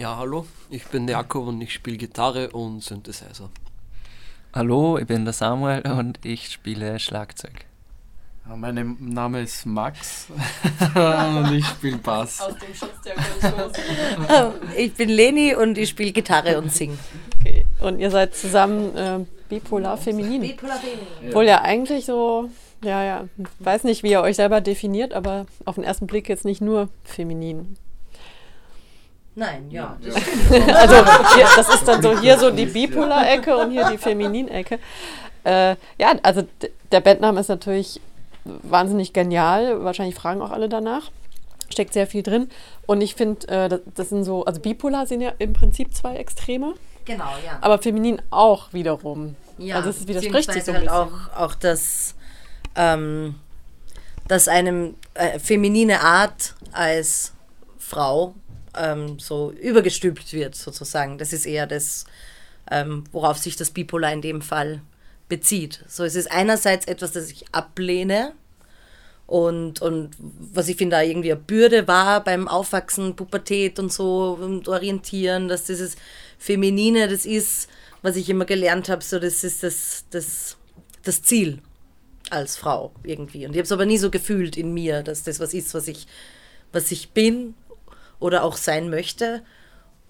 Ja, hallo, ich bin der Jakob und ich spiele Gitarre und Synthesizer. Hallo, ich bin der Samuel und ich spiele Schlagzeug. Ja, mein Name ist Max und ich spiele Bass. Aus dem Schutz der Ich bin Leni und ich spiele Gitarre und singe. Okay. Und ihr seid zusammen äh, bipolar feminin. Bipolar feminin. Obwohl ja eigentlich so, ja, ja, weiß nicht, wie ihr euch selber definiert, aber auf den ersten Blick jetzt nicht nur feminin. Nein, ja. ja. also hier, das ist dann so hier so die Bipolar-Ecke und hier die Feminin-Ecke. Äh, ja, also der Bandname ist natürlich wahnsinnig genial. Wahrscheinlich fragen auch alle danach. Steckt sehr viel drin. Und ich finde, äh, das, das, sind so, also Bipolar sind ja im Prinzip zwei Extreme. Genau, ja. Aber feminin auch wiederum. Ja, also es widerspricht sich so ein halt auch, auch das, ähm, dass einem äh, feminine Art als Frau ähm, so übergestülpt wird, sozusagen. Das ist eher das, ähm, worauf sich das Bipolar in dem Fall bezieht. So, es ist einerseits etwas, das ich ablehne und, und was ich finde, da irgendwie eine Bürde war beim Aufwachsen, Pubertät und so und Orientieren, dass dieses Feminine, das ist, was ich immer gelernt habe, so das ist das, das, das Ziel als Frau irgendwie. Und ich habe es aber nie so gefühlt in mir, dass das was ist, was ich, was ich bin oder auch sein möchte.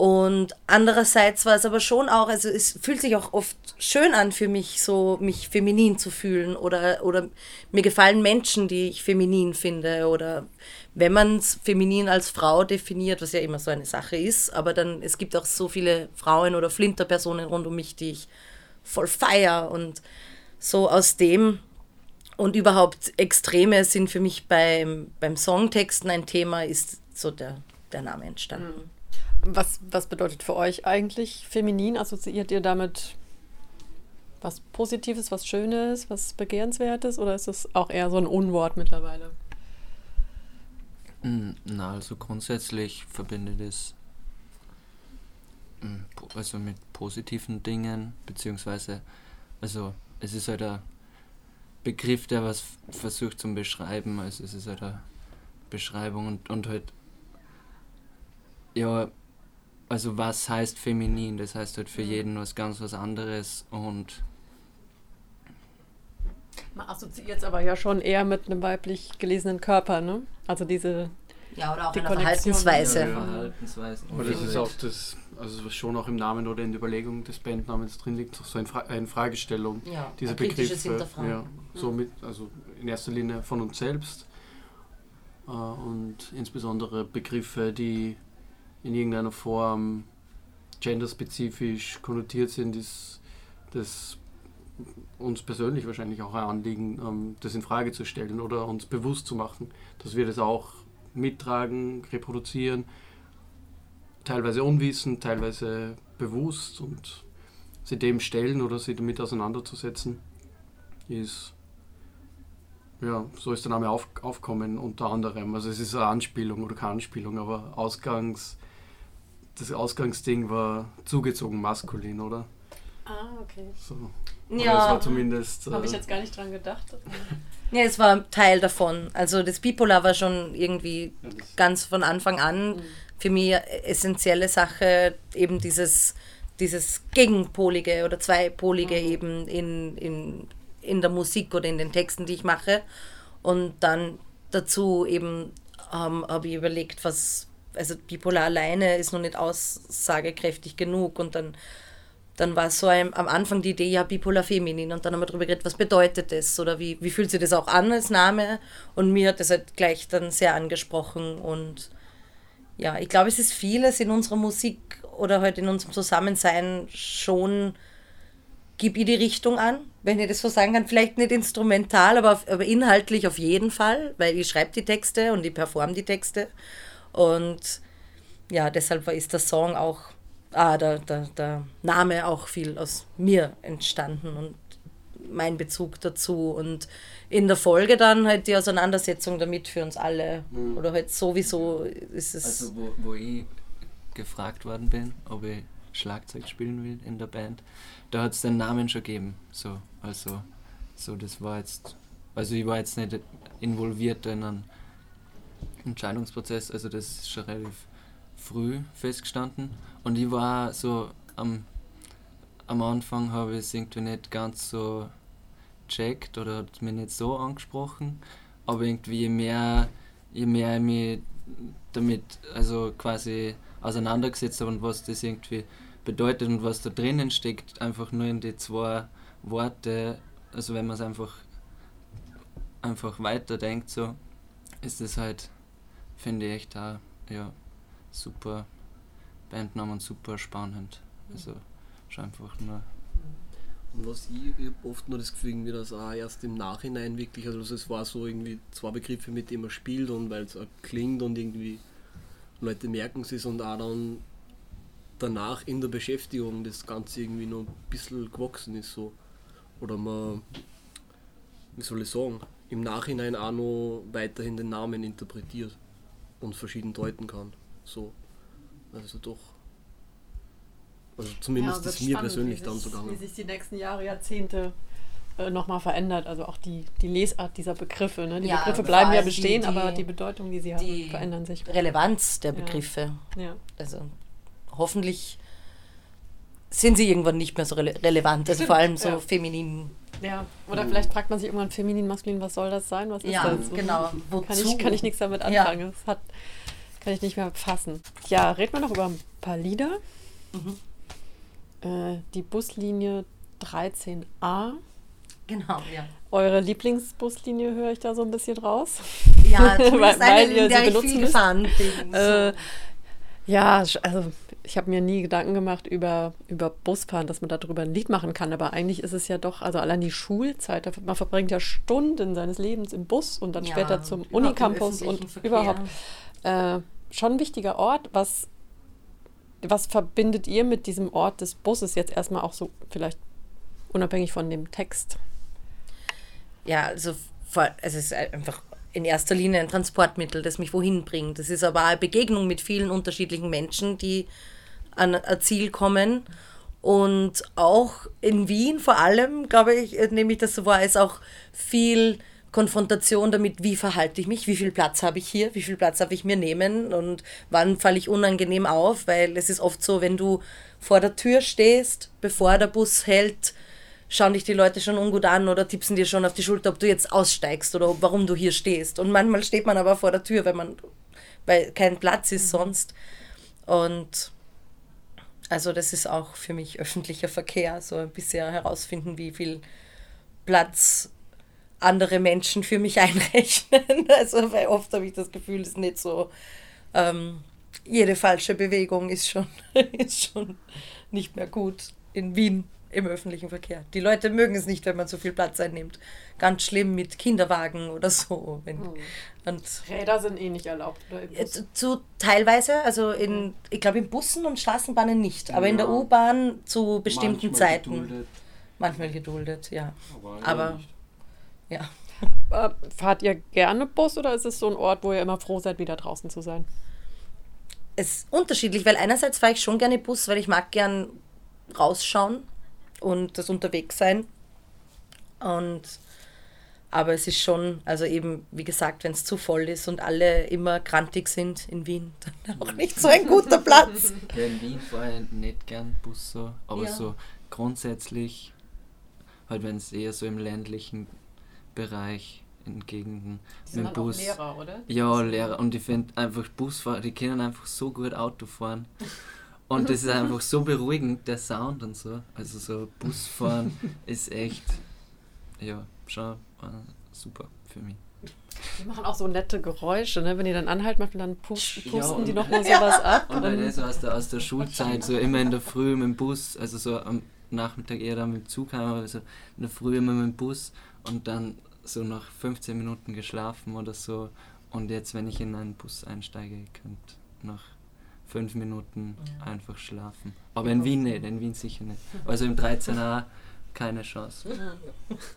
Und andererseits war es aber schon auch, also es fühlt sich auch oft schön an für mich, so mich feminin zu fühlen oder, oder mir gefallen Menschen, die ich feminin finde oder wenn man es feminin als Frau definiert, was ja immer so eine Sache ist, aber dann, es gibt auch so viele Frauen oder Flinterpersonen rund um mich, die ich voll feier und so aus dem und überhaupt Extreme sind für mich beim, beim Songtexten ein Thema, ist so der der Name entstanden. Mhm. Was, was bedeutet für euch eigentlich feminin? Assoziiert ihr damit was Positives, was Schönes, was Begehrenswertes oder ist es auch eher so ein Unwort mittlerweile? Hm, na, also grundsätzlich verbindet es hm, also mit positiven Dingen, beziehungsweise, also es ist halt ein Begriff, der was versucht zu beschreiben, also es ist halt eine Beschreibung und, und halt ja, also was heißt feminin? Das heißt halt für mhm. jeden was ganz was anderes und man assoziiert es aber ja schon eher mit einem weiblich gelesenen Körper, ne? Also diese ja, oder auch eine Verhaltensweise. Ja, Verhaltensweise. Aber das ist auch das, also was schon auch im Namen oder in der Überlegung des Bandnamens drin liegt, so eine, Fra eine Fragestellung. Ja, diese Begriffe. Ja, so mit, also in erster Linie von uns selbst äh, und insbesondere Begriffe, die in irgendeiner Form genderspezifisch konnotiert sind, ist das uns persönlich wahrscheinlich auch ein Anliegen, ähm, das in Frage zu stellen oder uns bewusst zu machen, dass wir das auch mittragen, reproduzieren, teilweise unwissend, teilweise bewusst und sie dem stellen oder sie damit auseinanderzusetzen, ist ja, so ist der Name auf, aufkommen unter anderem. Also es ist eine Anspielung oder keine Anspielung, aber Ausgangs das Ausgangsding war zugezogen maskulin, oder? Ah, okay. So. Ja. Das war zumindest. Äh, Habe ich jetzt gar nicht dran gedacht. ja, es war Teil davon. Also das Bipolar war schon irgendwie ja, ganz von Anfang an mhm. für mich essentielle Sache, eben dieses, dieses Gegenpolige oder Zweipolige mhm. eben in, in, in der Musik oder in den Texten, die ich mache. Und dann dazu eben ähm, habe ich überlegt, was, also bipolar alleine ist noch nicht aussagekräftig genug und dann dann war so ein, am Anfang die Idee, ja, bipolar feminin. Und dann haben wir darüber geredet, was bedeutet das oder wie, wie fühlt sich das auch an als Name? Und mir hat das halt gleich dann sehr angesprochen. Und ja, ich glaube, es ist vieles in unserer Musik oder halt in unserem Zusammensein schon, gib ich die Richtung an, wenn ich das so sagen kann. Vielleicht nicht instrumental, aber, aber inhaltlich auf jeden Fall, weil ich schreibe die Texte und ich performe die Texte. Und ja, deshalb ist der Song auch, ah, der, der, der Name auch viel aus mir entstanden und mein Bezug dazu. Und in der Folge dann halt die Auseinandersetzung damit für uns alle. Mhm. Oder halt sowieso ist es. Also, wo, wo ich gefragt worden bin, ob ich Schlagzeug spielen will in der Band, da hat es den Namen schon gegeben. So, also, so, das war jetzt. Also, ich war jetzt nicht involviert in einen Entscheidungsprozess, also das ist schon relativ früh festgestanden. Und ich war so am, am Anfang habe ich es irgendwie nicht ganz so checkt oder hat mich nicht so angesprochen, aber irgendwie je mehr, je mehr ich mich damit also quasi auseinandergesetzt habe und was das irgendwie bedeutet und was da drinnen steckt, einfach nur in die zwei Worte, also wenn man es einfach einfach weiterdenkt, so ist es halt, finde ich echt auch, ja, super Bandnamen super spannend. Also schon einfach nur. Und was ich, ich oft nur das Gefühl, irgendwie, dass auch erst im Nachhinein wirklich, also es war so irgendwie zwei Begriffe, mit denen man spielt und weil es auch klingt und irgendwie Leute merken es und auch dann danach in der Beschäftigung das Ganze irgendwie noch ein bisschen gewachsen ist so. Oder man, wie soll ich sagen, im Nachhinein auch noch weiterhin den Namen interpretiert und verschieden deuten kann. So. Also doch. Also zumindest ja, ist mir persönlich dann so gegangen. Wie sich die nächsten Jahre, Jahrzehnte äh, nochmal verändert. Also auch die, die Lesart dieser Begriffe. Ne? Die ja, Begriffe bleiben ja bestehen, die, die, aber die Bedeutung, die sie die haben, verändern sich. Relevanz der Begriffe. Ja. ja. Also hoffentlich sind sie irgendwann nicht mehr so rele relevant. Also vor allem so ja. feminin. Ja, oder vielleicht fragt man sich irgendwann feminin, maskulin, was soll das sein? Was ist ja, das? genau. Wozu? Kann ich, kann ich nichts damit anfangen. Ja. Das hat, kann ich nicht mehr fassen. Ja, reden wir noch über ein paar Lieder. Mhm. Äh, die Buslinie 13a. Genau, ja. Eure Lieblingsbuslinie höre ich da so ein bisschen raus. Ja, weil, weil ihr sie benutzen müsst. Bin, äh, ja, also ich habe mir nie Gedanken gemacht über, über Busfahren, dass man darüber ein Lied machen kann. Aber eigentlich ist es ja doch, also allein die Schulzeit, man verbringt ja Stunden seines Lebens im Bus und dann ja, später zum Unicampus und Verkehr. überhaupt. Äh, schon ein wichtiger Ort. Was, was verbindet ihr mit diesem Ort des Busses jetzt erstmal auch so vielleicht unabhängig von dem Text? Ja, also es ist einfach in erster Linie ein Transportmittel, das mich wohin bringt. Das ist aber eine Begegnung mit vielen unterschiedlichen Menschen, die an ein Ziel kommen. Und auch in Wien vor allem, glaube ich, nehme ich das so wahr, ist auch viel Konfrontation damit, wie verhalte ich mich, wie viel Platz habe ich hier, wie viel Platz darf ich mir nehmen und wann falle ich unangenehm auf, weil es ist oft so, wenn du vor der Tür stehst, bevor der Bus hält, schauen dich die Leute schon ungut an oder tippsen dir schon auf die Schulter, ob du jetzt aussteigst oder warum du hier stehst. Und manchmal steht man aber vor der Tür, weil man, weil kein Platz ist mhm. sonst. Und also das ist auch für mich öffentlicher Verkehr, so ein bisschen herausfinden, wie viel Platz andere Menschen für mich einrechnen. Also weil oft habe ich das Gefühl, es ist nicht so, ähm, jede falsche Bewegung ist schon, ist schon nicht mehr gut in Wien im öffentlichen Verkehr. Die Leute mögen es nicht, wenn man so viel Platz einnimmt. Ganz schlimm mit Kinderwagen oder so. Wenn, hm. und Räder sind eh nicht erlaubt. Oder zu, teilweise, also in, hm. ich glaube in Bussen und Straßenbahnen nicht, aber ja. in der U-Bahn zu bestimmten Manchmal Zeiten. Geduldet. Manchmal geduldet, ja. Aber, aber ja. Äh, fahrt ihr gerne Bus oder ist es so ein Ort, wo ihr immer froh seid, wieder draußen zu sein? Es ist unterschiedlich, weil einerseits fahre ich schon gerne Bus, weil ich mag gern rausschauen und das Unterwegssein. Und aber es ist schon, also eben, wie gesagt, wenn es zu voll ist und alle immer krantig sind in Wien, dann auch nicht so ein guter Platz. Ja, in Wien fahre ich nicht gern Bus so, aber ja. so grundsätzlich, halt wenn es eher so im ländlichen Bereich in Gegenden die mit dem Bus. Lehrer, oder? Ja, Lehrer. Und ich finde einfach Busfahrer, die können einfach so gut Auto fahren. Und das ist einfach so beruhigend, der Sound und so. Also so Busfahren ist echt, ja, schon äh, super für mich. Die machen auch so nette Geräusche, ne? wenn die dann anhalten, dann pusten, pusten ja, die nochmal sowas ja. ab. Und dann so aus der, aus der Schulzeit, so immer in der Früh mit dem Bus, also so am Nachmittag eher dann mit dem Zug haben, aber so in der Früh immer mit dem Bus und dann so nach 15 Minuten geschlafen oder so. Und jetzt, wenn ich in einen Bus einsteige, könnte nach fünf Minuten ja. einfach schlafen. Aber in Wien nicht, in Wien sicher nicht. Also im 13a keine Chance.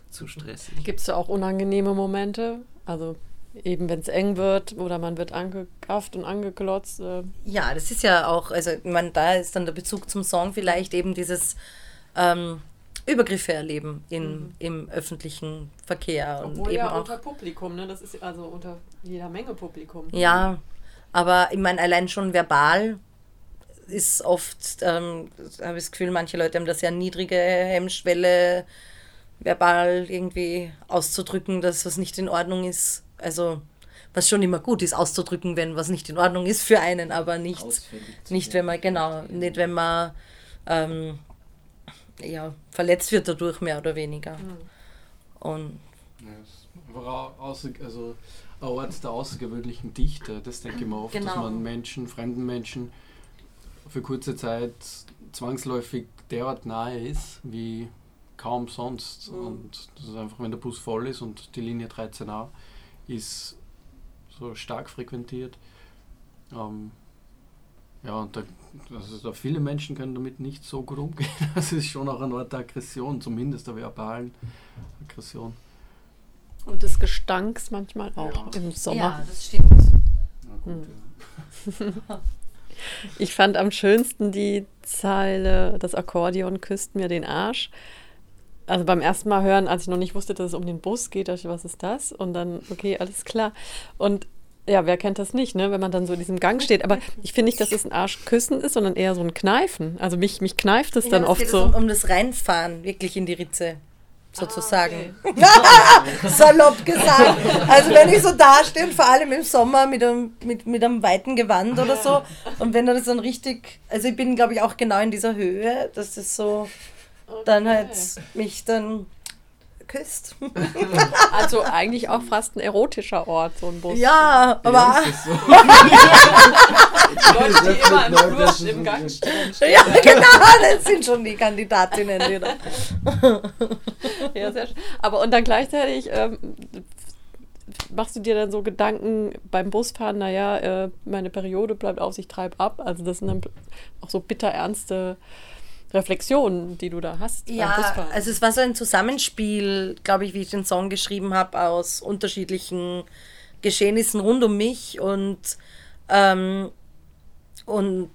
Zu stressig. Gibt es da auch unangenehme Momente? Also eben wenn es eng wird oder man wird angegafft und angeklotzt. Äh. Ja, das ist ja auch, also man, da ist dann der Bezug zum Song vielleicht eben dieses ähm, Übergriffe erleben in, mhm. im öffentlichen Verkehr. Obwohl und eben ja auch unter Publikum, ne? Das ist also unter jeder Menge Publikum. Ja, Aber ich meine, allein schon verbal ist oft, ähm, habe ich das Gefühl, manche Leute haben da sehr niedrige Hemmschwelle, verbal irgendwie auszudrücken, dass was nicht in Ordnung ist. Also, was schon immer gut ist, auszudrücken, wenn was nicht in Ordnung ist für einen, aber nicht, nicht wenn man, genau, nicht wenn man ähm, ja, verletzt wird dadurch mehr oder weniger. Mhm. Und ja, also ein Ort der außergewöhnlichen Dichte, das denke ich mir oft, genau. dass man Menschen, fremden Menschen für kurze Zeit zwangsläufig derart nahe ist, wie kaum sonst. Mhm. Und das ist einfach, wenn der Bus voll ist und die Linie 13a ist so stark frequentiert. Ähm, ja, und da, also da viele Menschen können damit nicht so gut umgehen. Das ist schon auch eine Art der Aggression, zumindest der verbalen Aggression. Und des Gestanks manchmal auch ja. im Sommer. Ja, das stimmt. Gut, hm. ja. Ich fand am schönsten die Zeile, das Akkordeon küsst mir den Arsch. Also beim ersten Mal hören, als ich noch nicht wusste, dass es um den Bus geht, dachte ich, was ist das? Und dann, okay, alles klar. Und ja, wer kennt das nicht, ne? wenn man dann so in diesem Gang steht. Aber ich finde nicht, dass es ein Arschküssen ist, sondern eher so ein Kneifen. Also mich, mich kneift es ja, dann oft geht so. Um, um das Reinfahren, wirklich in die Ritze sozusagen. Ah, okay. Salopp gesagt. Also wenn ich so dastehe und vor allem im Sommer mit einem, mit, mit einem weiten Gewand oder so und wenn das dann richtig, also ich bin glaube ich auch genau in dieser Höhe, dass das so okay. dann halt mich dann küsst. Also eigentlich auch fast ein erotischer Ort, so ein Bus. Ja, aber. Ja, so. Leute, die immer im Fluss im Gang stehen. Ja, genau, das sind schon die Kandidatinnen wieder. Ja, sehr schön. Aber und dann gleichzeitig ähm, machst du dir dann so Gedanken beim Busfahren, naja, äh, meine Periode bleibt auf, ich treibe ab. Also das sind dann auch so bitter ernste Reflexionen, die du da hast. Ja, also es war so ein Zusammenspiel, glaube ich, wie ich den Song geschrieben habe, aus unterschiedlichen Geschehnissen rund um mich und, ähm, und,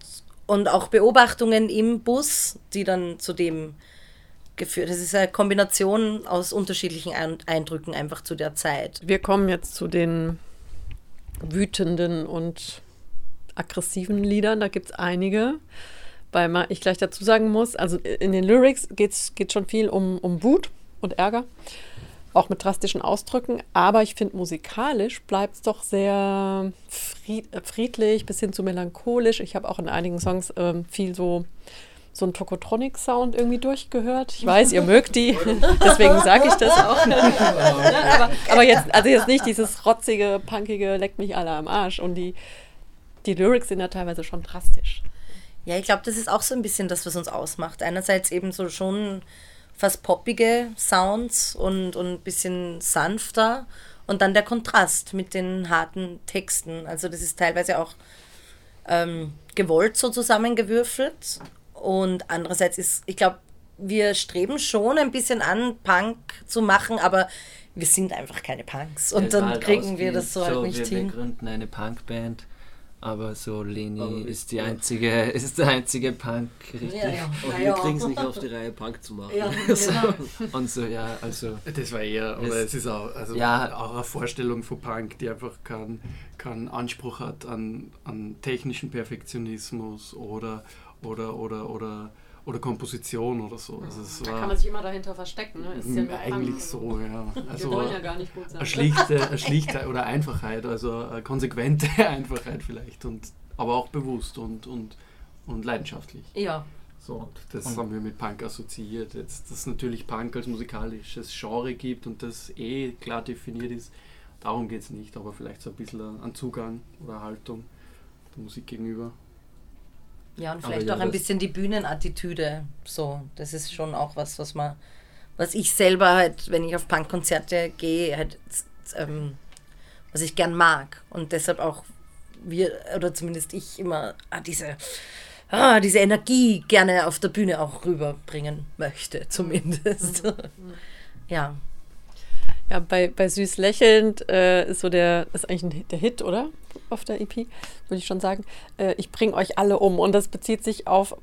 und auch Beobachtungen im Bus, die dann zu dem geführt. Das ist eine Kombination aus unterschiedlichen Eindrücken einfach zu der Zeit. Wir kommen jetzt zu den wütenden und aggressiven Liedern. Da gibt es einige weil ich gleich dazu sagen muss, also in den Lyrics geht es schon viel um, um Wut und Ärger, auch mit drastischen Ausdrücken, aber ich finde musikalisch bleibt es doch sehr fried, friedlich bis hin zu melancholisch. Ich habe auch in einigen Songs ähm, viel so so einen Tokotronic-Sound irgendwie durchgehört. Ich weiß, ihr mögt die, deswegen sage ich das auch. aber, aber, jetzt, also jetzt nicht dieses rotzige, punkige, leckt mich alle am Arsch. Und die, die Lyrics sind ja teilweise schon drastisch. Ja, ich glaube, das ist auch so ein bisschen das, was uns ausmacht. Einerseits eben so schon fast poppige Sounds und, und ein bisschen sanfter und dann der Kontrast mit den harten Texten. Also das ist teilweise auch ähm, gewollt so zusammengewürfelt und andererseits ist, ich glaube, wir streben schon ein bisschen an, Punk zu machen, aber wir sind einfach keine Punks und dann halt kriegen wir das so, halt so halt nicht wir, hin. Wir gründen eine Punkband aber so Leni aber ist die einzige, ist der einzige Punk, richtig? Ja, ja. Und wir kriegen es nicht auf die Reihe, Punk zu machen. Ja, genau. Und so, ja, also. Das war eher, oder es, ist auch, also ja, auch eine Vorstellung von Punk, die einfach keinen kein Anspruch hat an, an technischen Perfektionismus oder, oder, oder, oder oder Komposition oder so. Also es da war kann man sich immer dahinter verstecken. Ne? Ist ja eigentlich so, ja. Also Wir wollen ja gar nicht gut sein. Eine schlichte, eine schlichte oder Einfachheit, also eine konsequente Einfachheit vielleicht, und, aber auch bewusst und, und, und leidenschaftlich. Ja. So, und das und haben wir mit Punk assoziiert. Jetzt, dass es natürlich Punk als musikalisches Genre gibt und das eh klar definiert ist, darum geht es nicht, aber vielleicht so ein bisschen an Zugang oder Haltung der Musik gegenüber. Ja, und vielleicht ja, auch ein bisschen die Bühnenattitüde. So, das ist schon auch was, was man, was ich selber halt, wenn ich auf Punkkonzerte gehe, halt, ähm, was ich gern mag. Und deshalb auch wir, oder zumindest ich immer ah, diese, ah, diese Energie gerne auf der Bühne auch rüberbringen möchte, zumindest. Mhm. ja. Ja, bei, bei Süß Lächelnd äh, ist so der, ist eigentlich ein, der Hit, oder? Auf der EP, würde ich schon sagen. Äh, ich bringe euch alle um. Und das bezieht sich auf,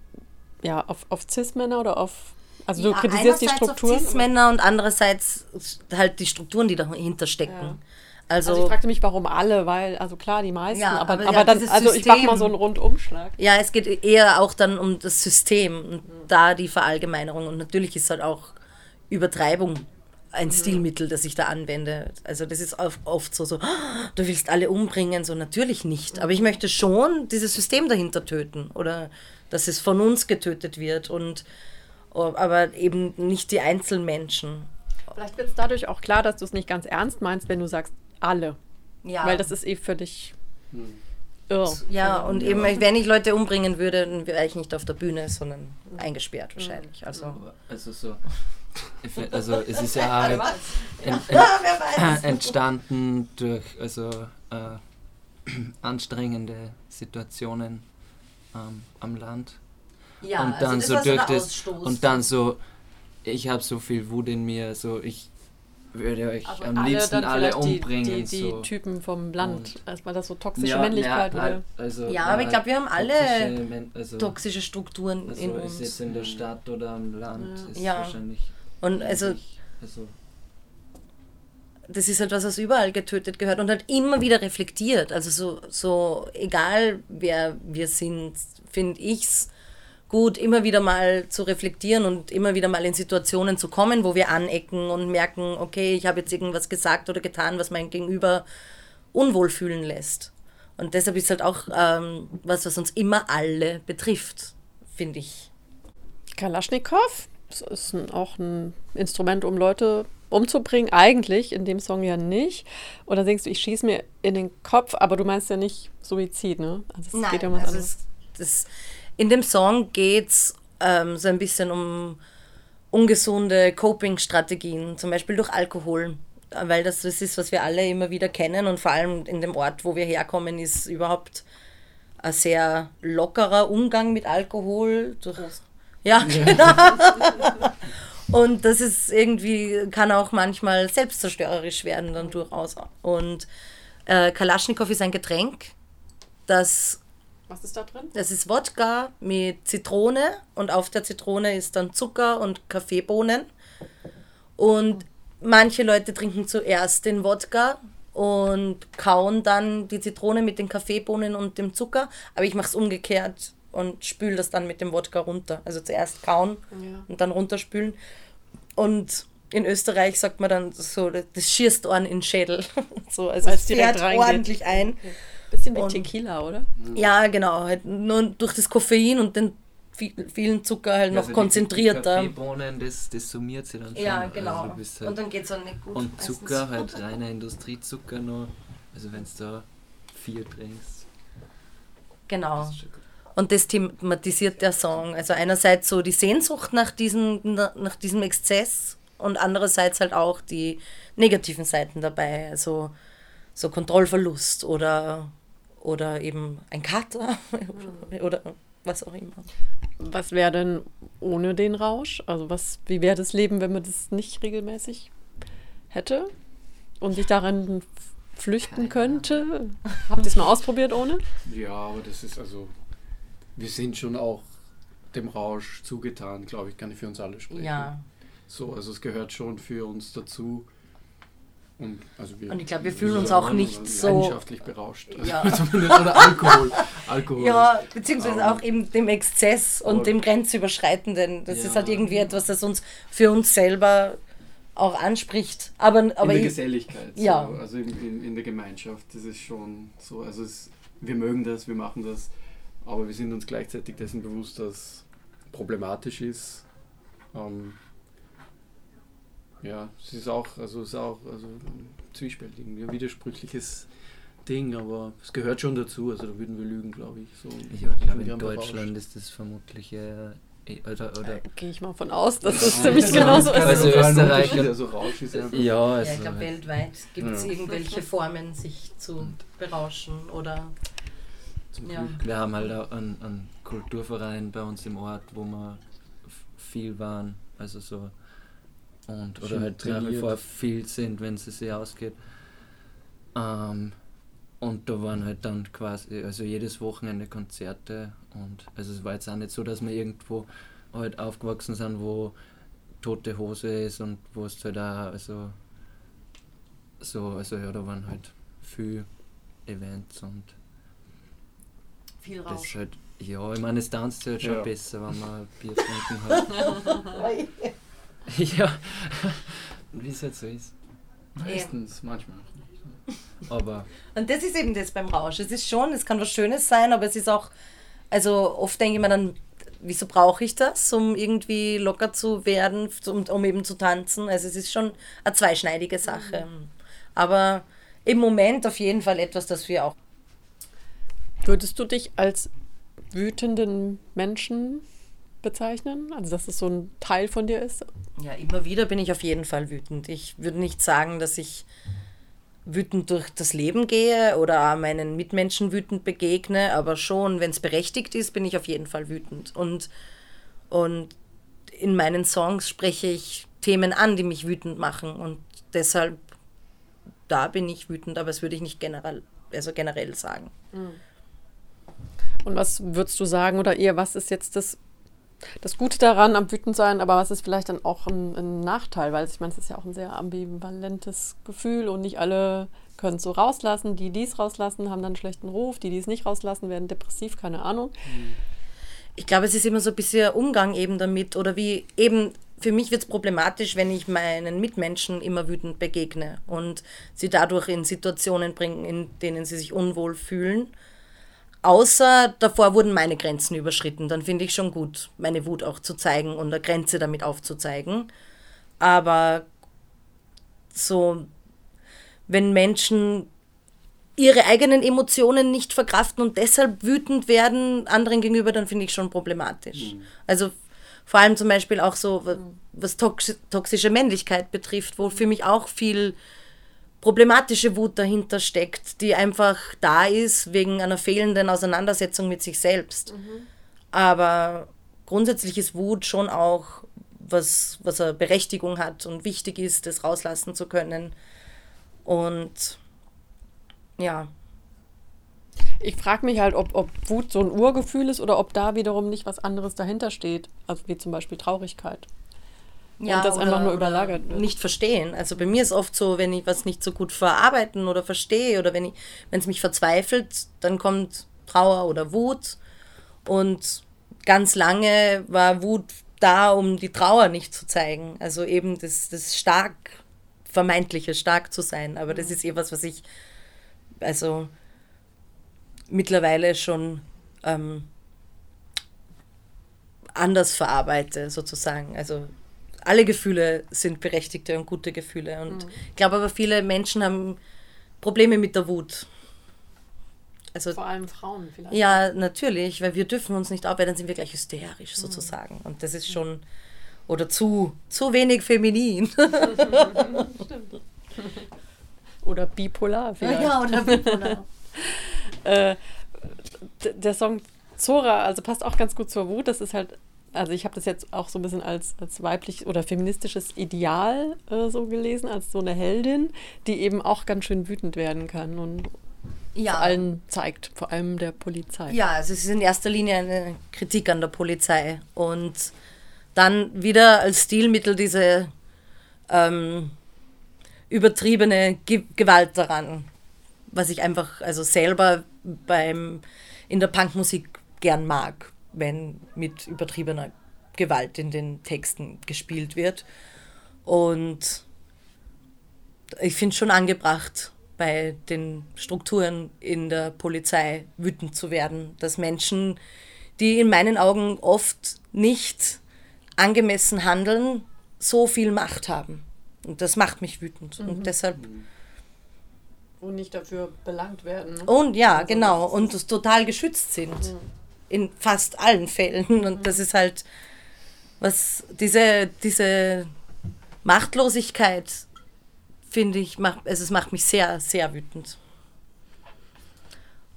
ja, auf, auf Cis-Männer oder auf. Also du ja, kritisierst die Strukturen. Auf Cis-Männer und andererseits halt die Strukturen, die dahinter stecken. Ja. Also, also ich fragte mich, warum alle, weil, also klar, die meisten, ja, aber, aber, aber dann, also ich mache mal so einen Rundumschlag. Ja, es geht eher auch dann um das System und mhm. da die Verallgemeinerung und natürlich ist halt auch Übertreibung ein mhm. Stilmittel, das ich da anwende. Also das ist oft so, so, du willst alle umbringen, so natürlich nicht. Aber ich möchte schon dieses System dahinter töten oder dass es von uns getötet wird und aber eben nicht die Einzelmenschen. Vielleicht wird es dadurch auch klar, dass du es nicht ganz ernst meinst, wenn du sagst, alle. Ja. Weil das ist eh für dich hm. irr. Ja, und ja. eben, wenn ich Leute umbringen würde, dann wäre ich nicht auf der Bühne, sondern eingesperrt wahrscheinlich. Also, also so. Also es ist ja halt ent, ent, entstanden durch also äh, anstrengende Situationen ähm, am Land. Ja, und dann also das so durch das und dann so ich habe so viel Wut in mir, so ich würde euch Aber am liebsten alle umbringen. Die, die, die so. Typen vom Land, erstmal das so toxische ja, Männlichkeit. Ja, halt, also, ja, aber ich glaube, wir haben alle toxische, also, toxische Strukturen also in uns. Ist jetzt in der Stadt oder am Land, ja. ist ja. wahrscheinlich. Und also, also das ist halt was, was überall getötet gehört und halt immer wieder reflektiert. Also so, so egal wer wir sind, finde ich es gut, immer wieder mal zu reflektieren und immer wieder mal in Situationen zu kommen, wo wir anecken und merken, okay, ich habe jetzt irgendwas gesagt oder getan, was mein Gegenüber unwohl fühlen lässt. Und deshalb ist halt auch ähm, was, was uns immer alle betrifft, finde ich. Kalaschnikow das ist ein, auch ein Instrument, um Leute umzubringen. Eigentlich in dem Song ja nicht. Oder denkst du, ich schieße mir in den Kopf, aber du meinst ja nicht Suizid, ne? Also es Nein, geht ja um was also anderes. Das, in dem Song geht es ähm, so ein bisschen um ungesunde Coping-Strategien, zum Beispiel durch Alkohol. Weil das, das ist, was wir alle immer wieder kennen und vor allem in dem Ort, wo wir herkommen, ist überhaupt ein sehr lockerer Umgang mit Alkohol. Durch, ja, genau. und das ist irgendwie, kann auch manchmal selbstzerstörerisch werden dann durchaus. Und äh, Kalaschnikow ist ein Getränk, das was ist da drin? Das ist Wodka mit Zitrone und auf der Zitrone ist dann Zucker und Kaffeebohnen. Und manche Leute trinken zuerst den Wodka und kauen dann die Zitrone mit den Kaffeebohnen und dem Zucker. Aber ich mache es umgekehrt und spüle das dann mit dem Wodka runter. Also zuerst kauen ja. und dann runterspülen. Und in Österreich sagt man dann so, das schießt Ohren in den Schädel. so, also es fährt ordentlich ein. Okay. Bisschen wie und, Tequila, oder? Ja, genau. Halt nur durch das Koffein und den vielen Zucker halt noch also konzentrierter. Die Kaffeebohnen, das, das summiert sich dann schon. Ja, genau. Also halt und dann geht es auch nicht gut. Und Zucker, halt reiner Industriezucker noch. Also wenn du da vier trinkst. Genau. Und das thematisiert der Song. Also einerseits so die Sehnsucht nach diesem, nach diesem Exzess und andererseits halt auch die negativen Seiten dabei. Also so Kontrollverlust oder, oder eben ein Kater oder was auch immer. Was wäre denn ohne den Rausch? Also was, wie wäre das Leben, wenn man das nicht regelmäßig hätte und sich darin flüchten könnte? Habt ihr es mal ausprobiert ohne? Ja, aber das ist also, wir sind schon auch dem Rausch zugetan, glaube ich, kann ich für uns alle sprechen. Ja. So, also es gehört schon für uns dazu, und, also wir, und ich glaube, wir fühlen uns auch nicht so. Leidenschaftlich berauscht. Ja. Oder Alkohol. Alkohol. Ja, beziehungsweise um, auch eben dem Exzess und dem Grenzüberschreitenden. Das ja. ist halt irgendwie etwas, das uns für uns selber auch anspricht. Aber, aber in der Geselligkeit. Ja. So, also in, in, in, der Gemeinschaft. Das ist schon so. Also es, wir mögen das, wir machen das. Aber wir sind uns gleichzeitig dessen bewusst, dass es problematisch ist. Ähm, ja, es ist auch, also es ist auch also zwiespältig, ein widersprüchliches Ding, aber es gehört schon dazu, also da würden wir lügen, glaube ich. So, ich glaube, in Deutschland ist das vermutlich äh, oder, oder Gehe ich mal von aus, dass das ziemlich genauso ist. Also Österreich, also Rausch ist ja, ja, also ich glaube, weltweit gibt es ja. irgendwelche Formen, sich zu berauschen oder. Ja. Wir haben halt auch einen, einen Kulturverein bei uns im Ort, wo wir viel waren, also so und oder halt nach wie vor viel sind, wenn es sich ausgeht. Ähm, und da waren halt dann quasi, also jedes Wochenende Konzerte und also es war jetzt auch nicht so, dass wir irgendwo halt aufgewachsen sind, wo tote Hose ist und wo es halt auch, also so, also ja, da waren halt viele Events und viel Rausch. Das halt, ja, ich meine, es tanzt halt schon ja. besser, wenn man Bier trinken hat. ja, wie es halt so ist. Meistens, ja. manchmal Aber. Und das ist eben das beim Rausch. Es ist schon, es kann was Schönes sein, aber es ist auch, also oft denke ich mir dann, wieso brauche ich das, um irgendwie locker zu werden, um, um eben zu tanzen? Also es ist schon eine zweischneidige Sache. Mhm. Aber im Moment auf jeden Fall etwas, das wir auch. Würdest du dich als wütenden Menschen bezeichnen? Also, dass es so ein Teil von dir ist? Ja, immer wieder bin ich auf jeden Fall wütend. Ich würde nicht sagen, dass ich wütend durch das Leben gehe oder meinen Mitmenschen wütend begegne, aber schon, wenn es berechtigt ist, bin ich auf jeden Fall wütend. Und, und in meinen Songs spreche ich Themen an, die mich wütend machen. Und deshalb, da bin ich wütend, aber das würde ich nicht generell, also generell sagen. Mhm. Und was würdest du sagen oder eher, was ist jetzt das, das Gute daran am Wütendsein, aber was ist vielleicht dann auch ein, ein Nachteil? Weil ich meine, es ist ja auch ein sehr ambivalentes Gefühl und nicht alle können es so rauslassen. Die, die es rauslassen, haben dann einen schlechten Ruf. Die, die es nicht rauslassen, werden depressiv, keine Ahnung. Ich glaube, es ist immer so ein bisschen Umgang eben damit oder wie eben für mich wird es problematisch, wenn ich meinen Mitmenschen immer wütend begegne und sie dadurch in Situationen bringen, in denen sie sich unwohl fühlen Außer davor wurden meine Grenzen überschritten. Dann finde ich schon gut, meine Wut auch zu zeigen und eine Grenze damit aufzuzeigen. Aber so, wenn Menschen ihre eigenen Emotionen nicht verkraften und deshalb wütend werden anderen gegenüber, dann finde ich schon problematisch. Mhm. Also vor allem zum Beispiel auch so, was toxische Männlichkeit betrifft, wo für mich auch viel problematische Wut dahinter steckt, die einfach da ist wegen einer fehlenden Auseinandersetzung mit sich selbst. Mhm. Aber grundsätzlich ist Wut schon auch was, was eine Berechtigung hat und wichtig ist, das rauslassen zu können. Und ja. Ich frage mich halt, ob, ob Wut so ein Urgefühl ist oder ob da wiederum nicht was anderes dahinter steht, also wie zum Beispiel Traurigkeit ja, und das einfach nur überlagert wird. Nicht verstehen. Also bei mir ist oft so, wenn ich was nicht so gut verarbeiten oder verstehe oder wenn es mich verzweifelt, dann kommt Trauer oder Wut. Und ganz lange war Wut da, um die Trauer nicht zu zeigen. Also eben das, das stark, vermeintliche stark zu sein. Aber das ist eh was, was ich also mittlerweile schon ähm, anders verarbeite, sozusagen. Also alle Gefühle sind berechtigte und gute Gefühle. Und mhm. ich glaube aber, viele Menschen haben Probleme mit der Wut. Also, Vor allem Frauen vielleicht. Ja, natürlich, weil wir dürfen uns nicht aufwehren, dann sind wir gleich hysterisch mhm. sozusagen. Und das ist schon, oder zu, zu wenig feminin. Stimmt. Oder bipolar vielleicht. Ja, oder bipolar. äh, der Song Zora, also passt auch ganz gut zur Wut. Das ist halt also ich habe das jetzt auch so ein bisschen als, als weiblich oder feministisches Ideal äh, so gelesen, als so eine Heldin, die eben auch ganz schön wütend werden kann und ja. vor allem zeigt, vor allem der Polizei. Ja, also es ist in erster Linie eine Kritik an der Polizei und dann wieder als Stilmittel diese ähm, übertriebene Ge Gewalt daran, was ich einfach also selber beim in der Punkmusik gern mag wenn mit übertriebener Gewalt in den Texten gespielt wird. Und ich finde es schon angebracht, bei den Strukturen in der Polizei wütend zu werden, dass Menschen, die in meinen Augen oft nicht angemessen handeln, so viel Macht haben. Und das macht mich wütend. Mhm. Und deshalb. Und nicht dafür belangt werden. Ne? Und ja, also genau. Und total geschützt sind. Mhm in fast allen Fällen. Und das ist halt, was diese, diese Machtlosigkeit, finde ich, macht, also es macht mich sehr, sehr wütend.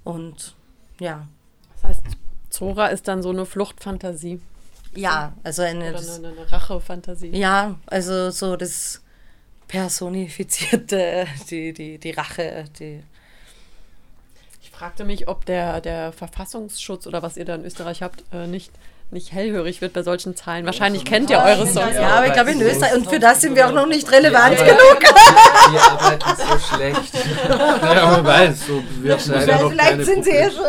Und ja. Das heißt, Zora ist dann so eine Fluchtfantasie. Ja, also eine. Oder eine, eine Rachefantasie. Ja, also so das personifizierte, die, die, die Rache, die fragte mich, ob der, der Verfassungsschutz oder was ihr da in Österreich habt, äh, nicht nicht hellhörig wird bei solchen Zahlen. Wahrscheinlich kennt ihr eure Songs. Ja, aber ich glaube in Österreich, und für das sind wir auch noch nicht relevant ja, genug. Wir arbeiten so schlecht. naja, man weiß, so wird ja noch Vielleicht sind sie eh schon.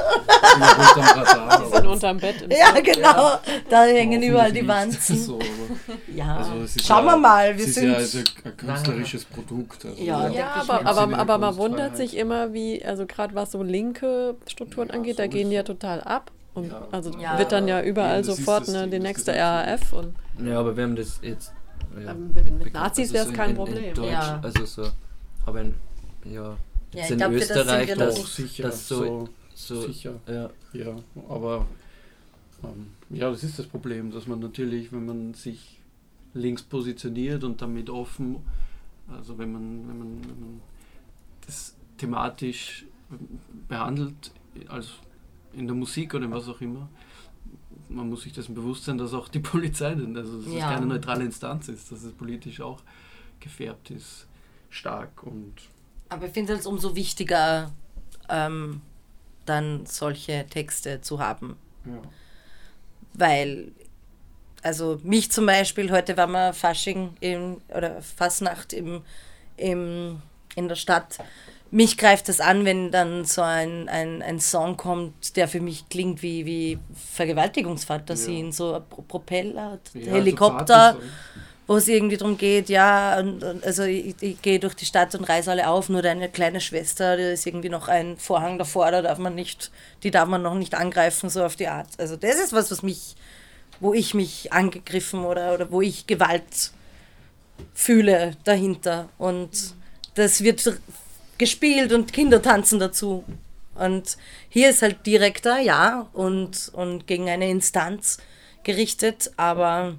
Die sind unterm Bett. ja, genau. Da hängen überall die Wanzen. So, ja, also schauen wir mal. Wir es ist ja also ein künstlerisches Produkt. Also ja, ja aber, aber, aber man wundert sich immer, wie, also gerade was so linke Strukturen angeht, da gehen die ja total ab. Und ja. Also ja. wird dann ja überall ja, sofort ne, die nächste RAF. Und ja, aber wir haben das jetzt. Ja, mit, mit, Nazis wäre es kein in, Problem. Ja. Also so. Aber in, ja, ja in glaub, Österreich das, das, sicher, das so, so, sicher. Ja. ja, aber ähm, ja, das ist das Problem, dass man natürlich, wenn man sich links positioniert und damit offen, also wenn man, wenn man, wenn man das thematisch behandelt, als in der Musik oder in was auch immer, man muss sich dessen bewusst sein, dass auch die Polizei, also dass ja. es keine neutrale Instanz ist, dass es politisch auch gefärbt ist, stark und. Aber ich finde es umso wichtiger, ähm, dann solche Texte zu haben. Ja. Weil, also mich zum Beispiel, heute war mal Fasching im, oder Fasnacht im, im, in der Stadt mich greift das an, wenn dann so ein, ein, ein Song kommt, der für mich klingt wie, wie Vergewaltigungsfantasien, ja. so Propeller, ja, Helikopter, so wo es irgendwie darum geht, ja, und, und also ich, ich, gehe durch die Stadt und reiße alle auf, nur deine kleine Schwester, da ist irgendwie noch ein Vorhang davor, da darf man nicht, die darf man noch nicht angreifen, so auf die Art. Also das ist was, was mich, wo ich mich angegriffen oder, oder wo ich Gewalt fühle dahinter. Und das wird gespielt und Kinder tanzen dazu. Und hier ist halt direkter, ja, und, und gegen eine Instanz gerichtet, aber.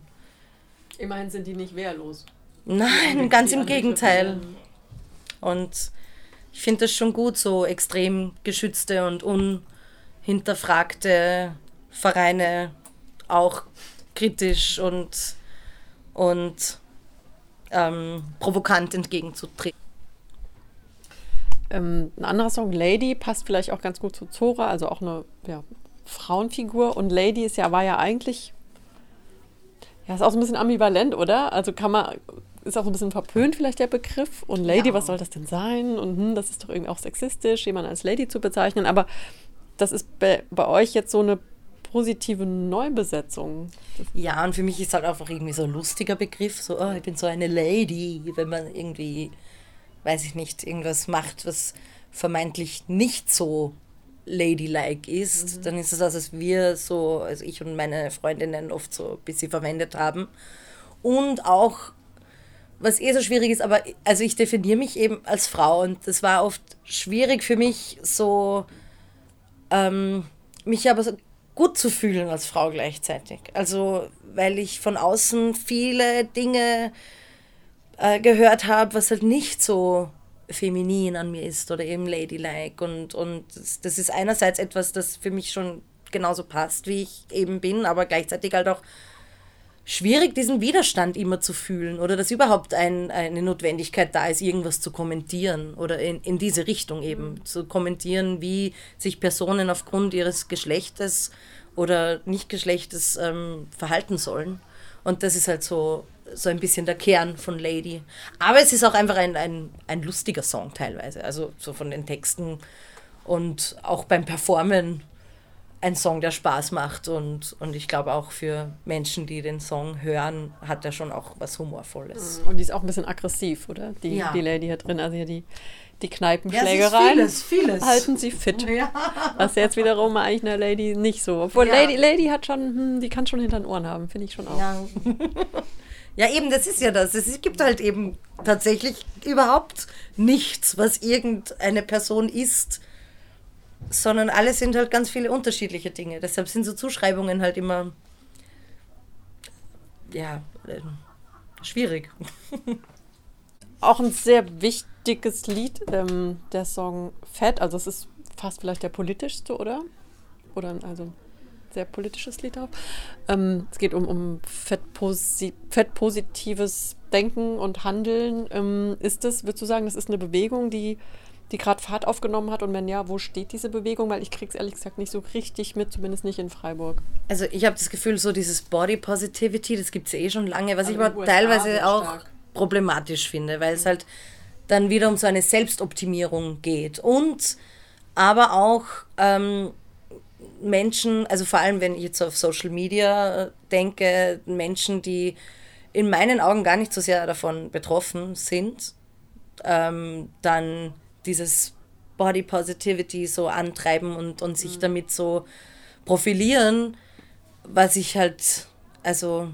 Immerhin sind die nicht wehrlos. Nein, ganz im Gegenteil. Und ich finde es schon gut, so extrem geschützte und unhinterfragte Vereine auch kritisch und, und ähm, provokant entgegenzutreten. Ähm, ein anderer Song, Lady, passt vielleicht auch ganz gut zu Zora, also auch eine ja, Frauenfigur. Und Lady ist ja, war ja eigentlich, ja, ist auch so ein bisschen ambivalent, oder? Also kann man, ist auch so ein bisschen verpönt vielleicht der Begriff. Und Lady, ja. was soll das denn sein? Und hm, das ist doch irgendwie auch sexistisch, jemanden als Lady zu bezeichnen. Aber das ist bei, bei euch jetzt so eine positive Neubesetzung. Ja, und für mich ist halt einfach irgendwie so ein lustiger Begriff, so, oh, ich bin so eine Lady, wenn man irgendwie weiß ich nicht, irgendwas macht, was vermeintlich nicht so ladylike ist, mhm. dann ist es das, was wir so, also ich und meine Freundinnen oft so ein bisschen verwendet haben. Und auch, was eh so schwierig ist, aber also ich definiere mich eben als Frau und das war oft schwierig für mich, so ähm, mich aber so gut zu fühlen als Frau gleichzeitig. Also, weil ich von außen viele Dinge äh, gehört habe, was halt nicht so feminin an mir ist oder eben ladylike. Und, und das, ist einerseits etwas, das für mich schon genauso passt, wie ich eben bin, aber gleichzeitig halt auch schwierig, diesen Widerstand immer zu fühlen oder dass überhaupt ein, eine Notwendigkeit da ist, irgendwas zu kommentieren oder in, in diese Richtung eben mhm. zu kommentieren, wie sich Personen aufgrund ihres Geschlechtes oder Nicht-Geschlechtes ähm, verhalten sollen. Und das ist halt so so ein bisschen der Kern von Lady. Aber es ist auch einfach ein, ein, ein lustiger Song teilweise, also so von den Texten und auch beim Performen ein Song, der Spaß macht und, und ich glaube auch für Menschen, die den Song hören, hat er schon auch was Humorvolles. Mhm. Und die ist auch ein bisschen aggressiv, oder? Die, ja. die Lady hier drin, also hier die, die Kneipenschlägereien ja, vieles, vieles. halten sie fit. Ja. Was jetzt wiederum eigentlich eine Lady nicht so. Obwohl ja. Lady, Lady hat schon, hm, die kann schon hinter den Ohren haben, finde ich schon auch. Ja. Ja, eben, das ist ja das. Es gibt halt eben tatsächlich überhaupt nichts, was irgendeine Person ist, sondern alles sind halt ganz viele unterschiedliche Dinge. Deshalb sind so Zuschreibungen halt immer, ja, äh, schwierig. Auch ein sehr wichtiges Lied, ähm, der Song Fett, also es ist fast vielleicht der politischste, oder? Oder also sehr politisches Lied auch. Ähm, es geht um, um fettposi fettpositives Denken und Handeln. Ähm, ist das, würdest du sagen, das ist eine Bewegung, die, die gerade Fahrt aufgenommen hat? Und wenn ja, wo steht diese Bewegung? Weil ich kriege es ehrlich gesagt nicht so richtig mit, zumindest nicht in Freiburg. Also ich habe das Gefühl, so dieses Body Positivity, das gibt es eh schon lange, was aber ich aber teilweise auch stark. problematisch finde, weil es halt dann wieder um so eine Selbstoptimierung geht. Und aber auch ähm, Menschen, also vor allem wenn ich jetzt auf Social Media denke, Menschen, die in meinen Augen gar nicht so sehr davon betroffen sind, ähm, dann dieses Body Positivity so antreiben und, und sich mhm. damit so profilieren, was ich halt, also